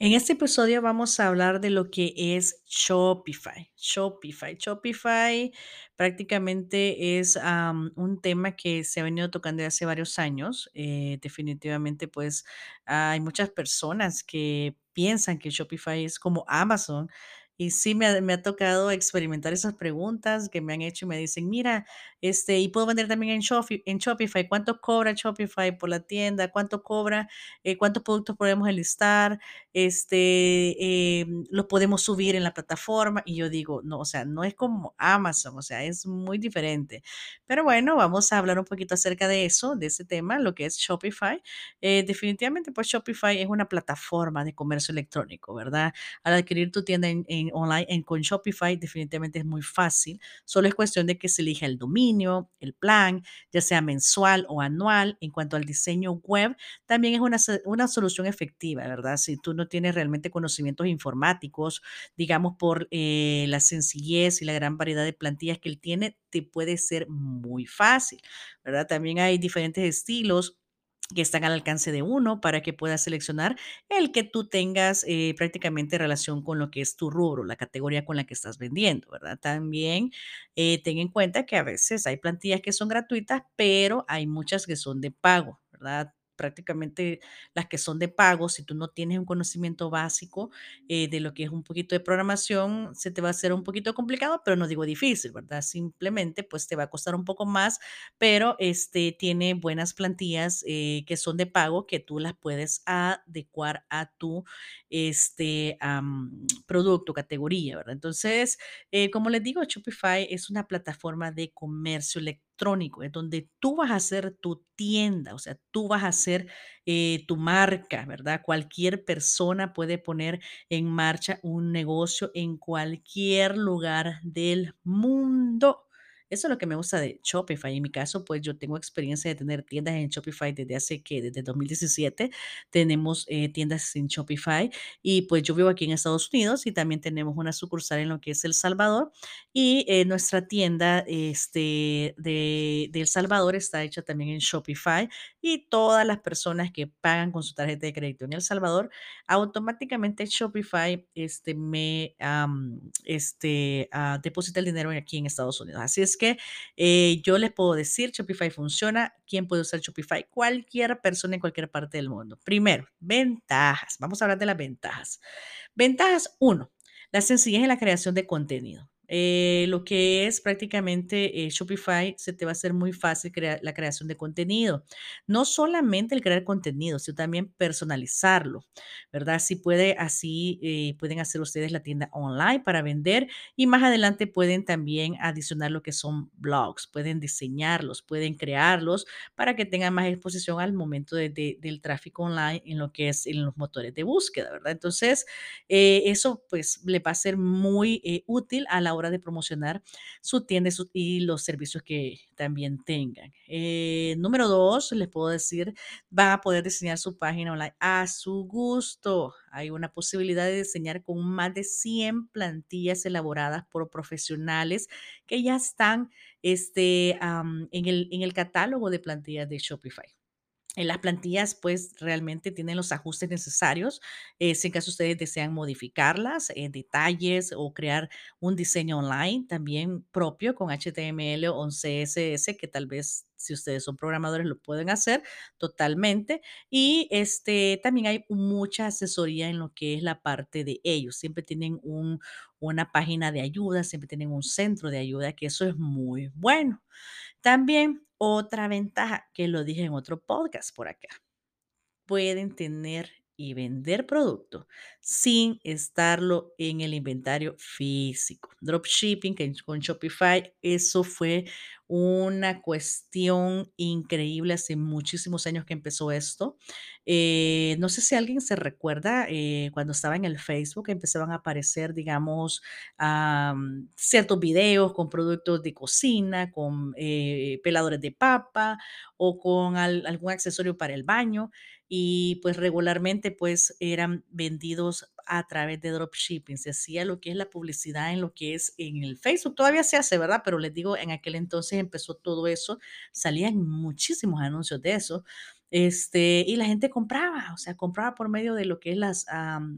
En este episodio vamos a hablar de lo que es Shopify. Shopify. Shopify prácticamente es am, un tema que se ha venido tocando desde hace varios años. Eh, definitivamente, pues hay muchas personas que piensan que Shopify es como Amazon. Y sí me ha, me ha tocado experimentar esas preguntas que me han hecho y me dicen, mira, este, y puedo vender también en Shopify, en Shopify. ¿Cuánto cobra Shopify por la tienda? ¿Cuánto cobra? Eh, ¿cuántos productos podemos enlistar? este, em, los podemos subir en la plataforma. Y yo digo, no, o sea, no es como Amazon, o sea, es muy diferente. Pero bueno, vamos a hablar un poquito acerca de eso, de ese tema, lo que es Shopify. Eh, definitivamente, pues Shopify es una plataforma de comercio electrónico, ¿verdad? Al adquirir tu tienda en, en online en, con Shopify, definitivamente es muy fácil. Solo es cuestión de que se elija el dominio, el plan, ya sea mensual o anual. En cuanto al diseño web, también es una, una solución efectiva, ¿verdad? Si tú no tienes realmente conocimientos informáticos, digamos por eh, la sencillez y la gran variedad de plantillas que él tiene, te puede ser muy fácil, ¿verdad? También hay diferentes estilos que están al alcance de uno para que puedas seleccionar el que tú tengas eh, prácticamente relación con lo que es tu rubro, la categoría con la que estás vendiendo, ¿verdad? También eh, ten en cuenta que a veces hay plantillas que son gratuitas, pero hay muchas que son de pago, ¿verdad? Prácticamente las que son de pago, si tú no tienes un conocimiento básico eh, de lo que es un poquito de programación, se te va a hacer un poquito complicado, pero no digo difícil, ¿verdad? Simplemente pues te va a costar un poco más pero este, tiene buenas plantillas eh, que son de pago que tú las puedes adecuar a tu este, producto, categoría, ¿verdad? Entonces, eh, como les digo, Shopify es una plataforma de comercio electrónico, es donde tú vas a hacer tu tienda, o sea, tú vas a hacer eh, tu marca, ¿verdad? Cualquier persona puede poner en marcha un negocio en cualquier lugar del mundo. Eso es lo que me gusta de Shopify. En mi caso, pues yo tengo experiencia de tener tiendas en Shopify desde hace que, desde 2017 tenemos eh, tiendas en Shopify y pues yo vivo aquí en Estados Unidos y también tenemos una sucursal en lo que es El Salvador y eh, nuestra tienda este, de, de El Salvador está hecha también en Shopify y todas las personas que pagan con su tarjeta de crédito en El Salvador, automáticamente Shopify este, me am, este, ah, deposita el dinero aquí en Estados Unidos. Así es que eh, yo les puedo decir, Shopify funciona. ¿Quién puede usar Shopify? Cualquier persona en cualquier parte del mundo. Primero, ventajas. Vamos a hablar de las ventajas. Ventajas uno, la sencillez en la creación de contenido. Eh, lo que es prácticamente eh, Shopify, se te va a hacer muy fácil crear la creación de contenido. No solamente el crear contenido, sino también personalizarlo, ¿verdad? Si puede, así eh, pueden hacer ustedes la tienda online para vender y más adelante pueden también adicionar lo que son blogs, pueden diseñarlos, pueden crearlos para que tengan más exposición al momento de- de- del tráfico online en lo que es en los motores de búsqueda, ¿verdad? Entonces, eh, eso pues le va a ser muy útil a la hora de promocionar su tienda y, los servicios que también tengan. Eh, número dos, les puedo decir, van a poder diseñar su página online a su gusto. Hay una posibilidad de diseñar con más de 100 plantillas elaboradas por profesionales que ya están este, en el, en el catálogo de plantillas de Shopify. En las plantillas, pues, realmente tienen los ajustes necesarios, eh, si en caso ustedes desean modificarlas, eh, detalles o crear un diseño online también propio con HTML o CSS, que tal vez si ustedes son programadores lo pueden hacer totalmente. Y este, también hay mucha asesoría en lo que es la parte de ellos. Siempre tienen un, una página de ayuda, siempre tienen un centro de ayuda, que eso es muy bueno. También otra ventaja, que lo dije en otro podcast por acá, pueden tener y vender producto sin estarlo en el inventario físico. Dropshipping que con Shopify, eso fue una cuestión increíble hace muchísimos años que empezó esto. Eh, no sé si alguien se recuerda eh, cuando estaba en el Facebook, empezaban a aparecer, digamos, am, ciertos videos con productos de cocina, con eh, peladores de papa o con al- algún accesorio para el baño y pues regularmente pues eran vendidos a través de dropshipping. Se hacía lo que es la publicidad en lo que es en el Facebook. Todavía se hace, ¿verdad? Pero les digo, en aquel entonces empezó todo eso. Salían muchísimos anuncios de eso. Este, y la gente compraba, o sea, compraba por medio de lo que es las,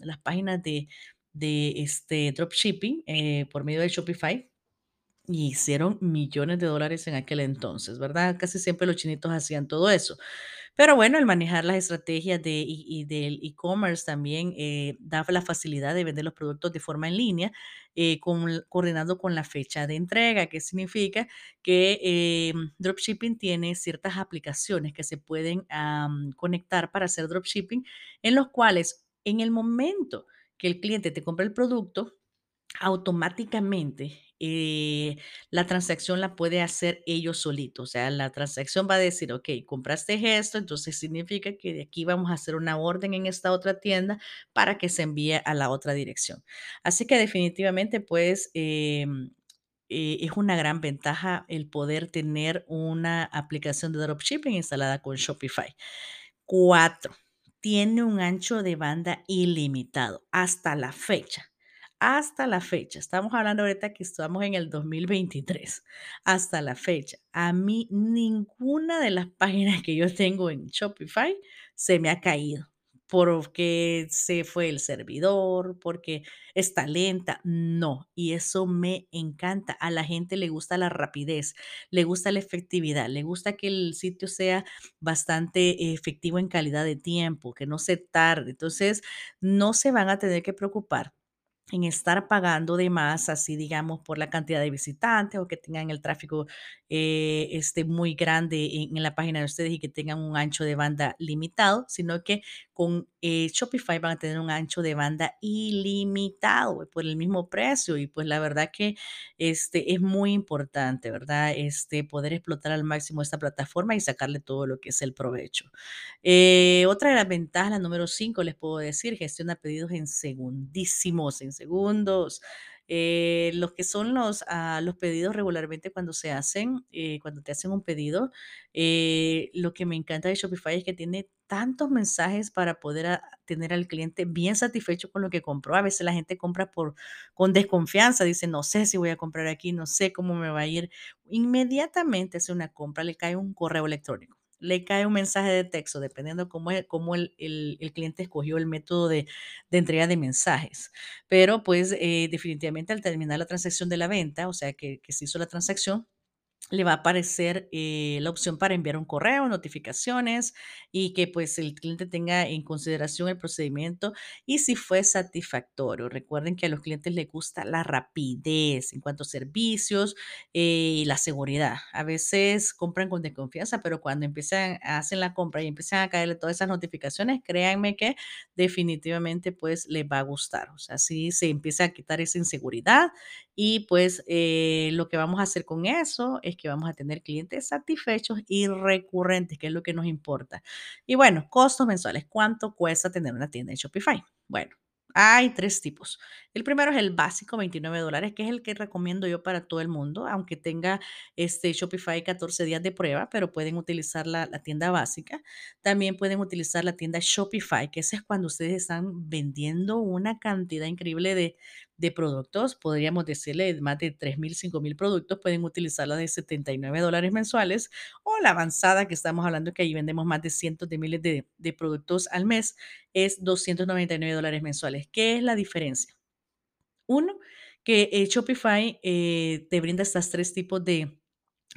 las páginas de, de este dropshipping, eh, por medio de Shopify. Y hicieron millones de dólares en aquel entonces, ¿verdad? Casi siempre los chinitos hacían todo eso. Pero bueno, el manejar las estrategias de, y, del e-commerce también eh, da la facilidad de vender los productos de forma en línea, eh, con- coordinando con la fecha de entrega, que significa que eh, dropshipping tiene ciertas aplicaciones que se pueden conectar para hacer dropshipping, en los cuales en el momento que el cliente te compra el producto, automáticamente, eh, la transacción la puede hacer ellos solitos. O sea, la transacción va a decir, ok, compraste esto, entonces significa que de aquí vamos a hacer una orden en esta otra tienda para que se envíe a la otra dirección. Así que definitivamente, pues, em, eh, es una gran ventaja el poder tener una aplicación de dropshipping instalada con Shopify. 4. Tiene un ancho de banda ilimitado hasta la fecha. Hasta la fecha. Estamos hablando ahorita que estamos en el 2023. Hasta la fecha. A mí ninguna de las páginas que yo tengo en Shopify se me ha caído porque se fue el servidor, porque está lenta. No, y eso me encanta. A la gente le gusta la rapidez, le gusta la efectividad, le gusta que el sitio sea bastante efectivo en calidad de tiempo, que no se tarde. Entonces, no se van a tener que preocupar en estar pagando de más, así digamos, por la cantidad de visitantes o que tengan el tráfico eh, este, muy grande en, en la página de ustedes y que tengan un ancho de banda limitado, sino que con eh, Shopify van a tener un ancho de banda ilimitado por el mismo precio y pues la verdad que este, es muy importante, ¿verdad? Este, poder explotar al máximo esta plataforma y sacarle todo lo que es el provecho. Eh, otra de las ventajas, la número 5, les puedo decir, gestiona pedidos en segundísimos, en segundos. Eh, los que son los, ah, los pedidos regularmente cuando se hacen, eh, cuando te hacen un pedido, eh, lo que me encanta de Shopify es que tiene tantos mensajes para poder tener al cliente bien satisfecho con lo que compró. A veces la gente compra por, con desconfianza, dice, no sé si voy a comprar aquí, no sé cómo me va a ir. Inmediatamente hace una compra, le cae un correo electrónico le cae un mensaje de texto, dependiendo cómo, es- cómo el, el- cliente escogió el método de, de entrega de mensajes. Pero pues eh, definitivamente al terminar la transacción de la venta, o sea que se hizo la transacción, le va a aparecer eh, la opción para enviar un correo, notificaciones y que pues el cliente tenga en consideración el procedimiento y si fue satisfactorio. Recuerden que a los clientes les gusta la rapidez en cuanto a servicios eh, y la seguridad. A veces compran con desconfianza, pero cuando empiezan, hacen la compra y empiezan a caerle todas esas notificaciones, créanme que definitivamente pues les va a gustar. O sea, si se empieza a quitar esa inseguridad y pues eh, lo que vamos a hacer con eso es que vamos a tener clientes satisfechos y recurrentes, que es lo que nos importa. Y bueno, costos mensuales. ¿Cuánto cuesta tener una tienda en Shopify? Bueno. Hay tres tipos. El primero es el básico, 29 dólares, que es el que recomiendo yo para todo el mundo, aunque tenga este Shopify 14 días de prueba, pero pueden utilizar la, la tienda básica. También pueden utilizar la tienda Shopify, que ese es cuando ustedes están vendiendo una cantidad increíble de, de productos, podríamos decirle más de tres mil, cinco mil productos, pueden utilizarla de 79 dólares mensuales o la avanzada que estamos hablando que ahí vendemos más de cientos de miles de, de productos al mes, es 299 dólares mensuales. ¿Qué es la diferencia? Uno, que eh, Shopify eh, te brinda estas tres tipos de,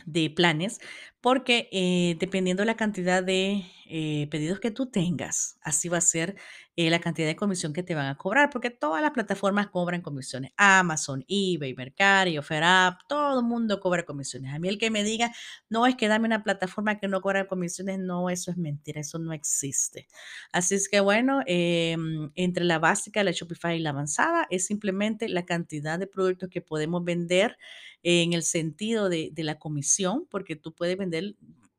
de planes, porque eh, dependiendo de la cantidad de eh, pedidos que tú tengas, así va a ser eh, la cantidad de comisión que te van a cobrar, porque todas las plataformas cobran comisiones. Amazon, eBay, Mercari, OfferUp, todo el mundo cobra comisiones. A mí el que me diga, no, es que dame una plataforma que no cobra comisiones, no, eso es mentira, eso no existe. Así es que bueno, em, entre la básica, la Shopify y la avanzada, es simplemente la cantidad de productos que podemos vender en el sentido de, de la comisión, porque tú puedes vender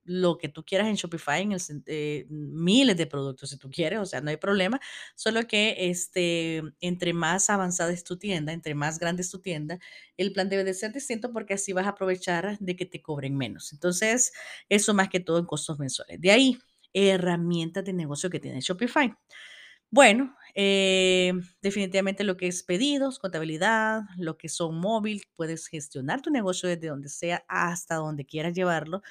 lo que tú quieras en Shopify, en eh, miles de productos si tú quieres, o sea, no hay problema, solo que este, entre más avanzada es tu tienda, entre más grande es tu tienda, el plan debe de ser distinto porque así vas a aprovechar de que te cobren menos. Entonces, eso más que todo en costos mensuales. De ahí, herramientas de negocio que tiene Shopify. Bueno, eh, definitivamente lo que es pedidos, contabilidad, lo que son móvil, puedes gestionar tu negocio desde donde sea hasta donde quieras llevarlo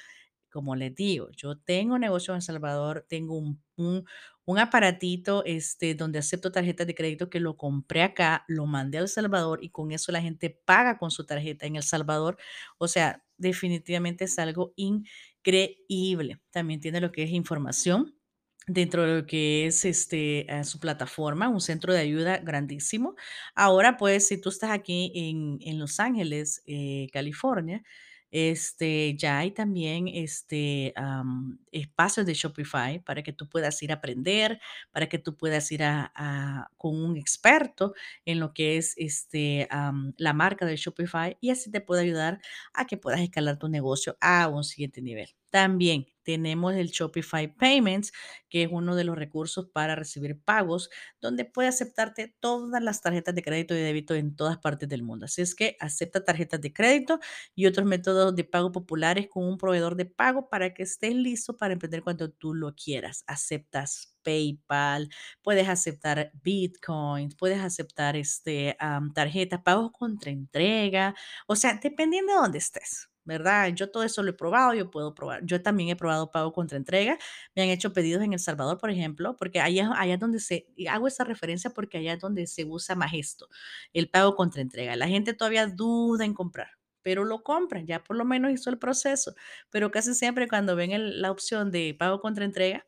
como les digo, yo tengo negocio en El Salvador, tengo un, un, un aparatito este, donde acepto tarjetas de crédito que lo compré acá, lo mandé a El Salvador y con eso la gente paga con su tarjeta en El Salvador. O sea, definitivamente es algo increíble. También tiene lo que es información dentro de lo que es este, eh, su plataforma, un centro de ayuda grandísimo. Ahora, pues, si tú estás aquí en, en Los Ángeles, eh, California, este, ya hay también este, am, espacios de Shopify para que tú puedas ir a aprender, para que tú puedas ir a, con un experto en lo que es este, la marca de Shopify y así te puede ayudar a que puedas escalar tu negocio a un siguiente nivel. También tenemos el Shopify Payments, que es uno de los recursos para recibir pagos, donde puede aceptarte todas las tarjetas de crédito y débito en todas partes del mundo. Así es que acepta tarjetas de crédito y otros métodos de pago populares con un proveedor de pago para que estés listo para emprender cuando tú lo quieras. Aceptas PayPal, puedes aceptar Bitcoin, puedes aceptar este, am, tarjetas, pagos contra entrega, o sea, dependiendo de dónde estés. ¿Verdad? Yo todo eso lo he probado, yo puedo probar. Yo también he probado pago contra entrega. Me han hecho pedidos en El Salvador, por ejemplo, porque allá, allá es donde se, hago esa referencia porque allá es donde se usa más esto, el pago contra entrega. La gente todavía duda en comprar pero lo compran, ya por lo menos hizo el proceso. Pero casi siempre cuando ven la opción de pago contra entrega,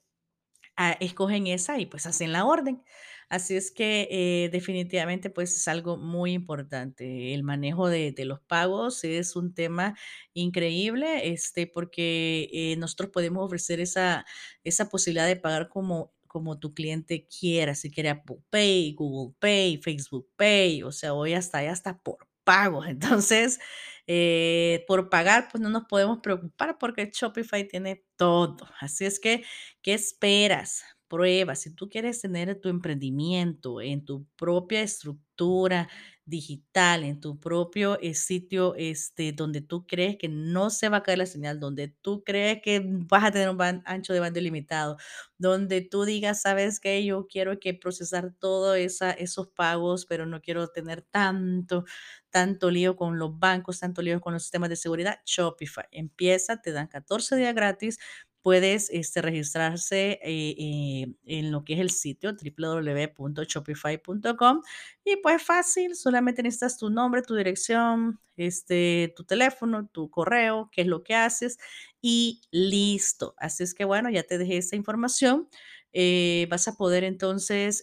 escogen esa y pues hacen la orden. Así es que eh, definitivamente pues es algo muy importante. El manejo de, los pagos es un tema increíble, este, porque eh, nosotros podemos ofrecer esa, esa posibilidad de pagar como, como tu cliente quiera, si quiere Apple Pay, Google Pay, Facebook Pay, o sea, hoy hasta hasta por pagos. Entonces, eh, por pagar, pues no nos podemos preocupar porque Shopify tiene todo. Así es que ¿Qué esperas? Prueba. Si tú quieres tener tu emprendimiento en tu propia estructura digital, en tu propio eh, sitio este, donde tú crees que no se va a caer la señal, donde tú crees que vas a tener un ban- ancho de banda ilimitado, donde tú digas, sabes que yo quiero que procesar todos esos pagos, pero no quiero tener tanto, tanto lío con los bancos, tanto lío con los sistemas de seguridad, Shopify. Empieza, te dan 14 días gratis puedes este, registrarse eh, eh, en lo que es el sitio www.shopify.com y pues fácil, solamente necesitas tu nombre, tu dirección, este, tu teléfono, tu correo, qué es lo que haces y listo. Así es que bueno, ya te dejé esta información. Eh, vas a poder entonces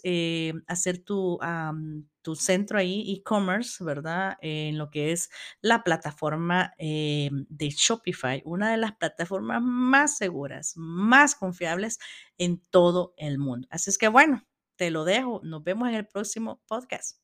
hacer tu, tu centro ahí, e-commerce, ¿verdad? En lo que es la plataforma eh, de Shopify, una de las plataformas más seguras, más confiables en todo el mundo. Así es que bueno, te lo dejo. Nos vemos en el próximo podcast.